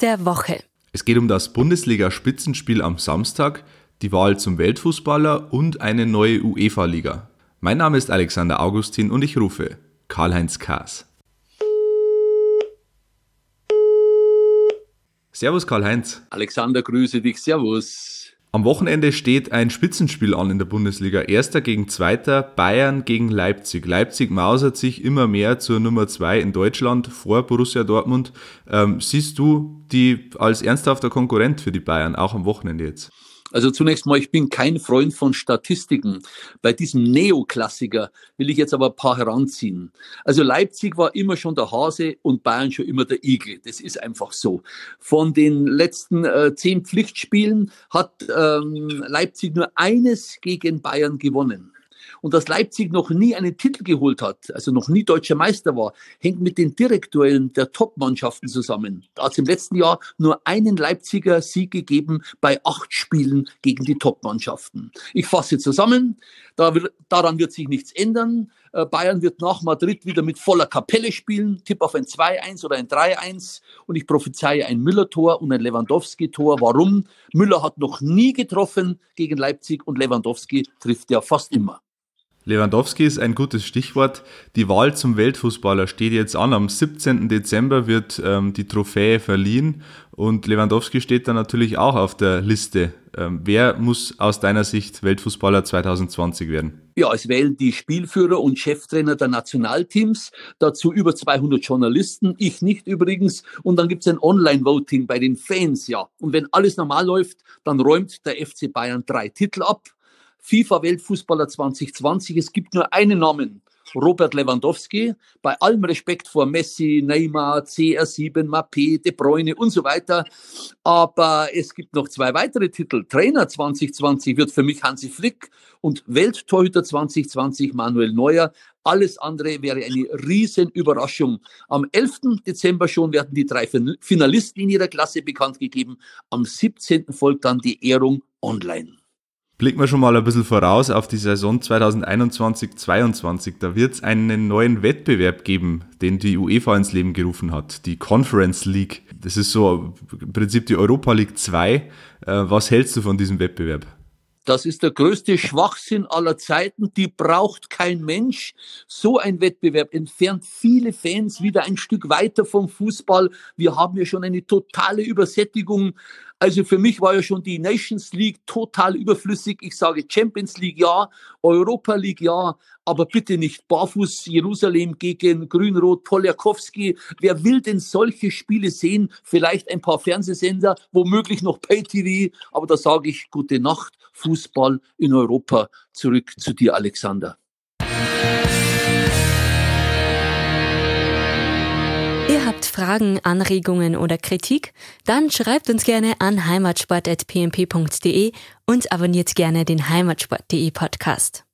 der Woche. Es geht um das Bundesliga-Spitzenspiel am Samstag, die Wahl zum Weltfußballer und eine neue UEFA-Liga. Mein Name ist Alexander Augustin und ich rufe Karl-Heinz Kaas. Servus Karl-Heinz. Alexander, grüße dich. Servus. Am Wochenende steht ein Spitzenspiel an in der Bundesliga. Erster gegen Zweiter, Bayern gegen Leipzig. Leipzig mausert sich immer mehr zur Nummer zwei in Deutschland vor Borussia Dortmund. Ähm, siehst du die als ernsthafter Konkurrent für die Bayern, auch am Wochenende jetzt? Also zunächst mal, ich bin kein Freund von Statistiken. Bei diesem Neoklassiker will ich jetzt aber ein paar heranziehen. Also Leipzig war immer schon der Hase und Bayern schon immer der Igel. Das ist einfach so. Von den letzten äh, zehn Pflichtspielen hat ähm, Leipzig nur eines gegen Bayern gewonnen. Und dass Leipzig noch nie einen Titel geholt hat, also noch nie deutscher Meister war, hängt mit den Direktuellen der Top-Mannschaften zusammen. Da hat es im letzten Jahr nur einen Leipziger Sieg gegeben bei acht Spielen gegen die Top-Mannschaften. Ich fasse zusammen, daran wird sich nichts ändern. Äh, Bayern wird nach Madrid wieder mit voller Kapelle spielen, tipp auf ein 2-1 oder ein 3-1 und ich prophezeie ein Müller-Tor und ein Lewandowski-Tor. Warum? Müller hat noch nie getroffen gegen Leipzig und Lewandowski trifft ja fast immer. Lewandowski ist ein gutes Stichwort. Die Wahl zum Weltfußballer steht jetzt an. Am 17. Dezember wird ähm, die Trophäe verliehen und Lewandowski steht dann natürlich auch auf der Liste. Ähm, wer muss aus deiner Sicht Weltfußballer 2020 werden? Ja, es wählen die Spielführer und Cheftrainer der Nationalteams, dazu über 200 Journalisten, ich nicht übrigens. Und dann gibt es ein Online-Voting bei den Fans, ja. Und wenn alles normal läuft, dann räumt der FC Bayern drei Titel ab FIFA-Weltfußballer 2020. Es gibt nur einen Namen, Robert Lewandowski. Bei allem Respekt vor Messi, Neymar, CR7, Mappé, De Bruyne und so weiter. Aber es gibt noch zwei weitere Titel. Trainer 2020 wird für mich Hansi Flick und Welttorhüter 2020 Manuel Neuer. Alles andere wäre eine Riesenüberraschung. Am 11. Dezember schon werden die drei Finalisten in ihrer Klasse bekannt gegeben. Am 17. folgt dann die Ehrung online. Blicken wir schon mal ein bisschen voraus auf die Saison 2021-22. Da wird es einen neuen Wettbewerb geben, den die UEFA ins Leben gerufen hat, die Conference League. Das ist so im Prinzip die Europa League 2. Äh, was hältst du von diesem Wettbewerb? Das ist der größte Schwachsinn aller Zeiten. Die braucht kein Mensch. So ein Wettbewerb entfernt viele Fans wieder ein Stück weiter vom Fußball. Wir haben ja schon eine totale Übersättigung also für mich war ja schon die Nations League total überflüssig. Ich sage Champions League ja, Europa League ja, aber bitte nicht barfuß Jerusalem gegen Grün-Rot Poljakowski. Wer will denn solche Spiele sehen? Vielleicht ein paar Fernsehsender, womöglich noch Pay-TV, aber da sage ich gute Nacht, Fußball in Europa. Zurück zu dir, Alexander. Ihr habt Fragen, Anregungen oder Kritik? Dann schreibt uns gerne an heimatsport.pmp.de und abonniert gerne den heimatsport.de Podcast.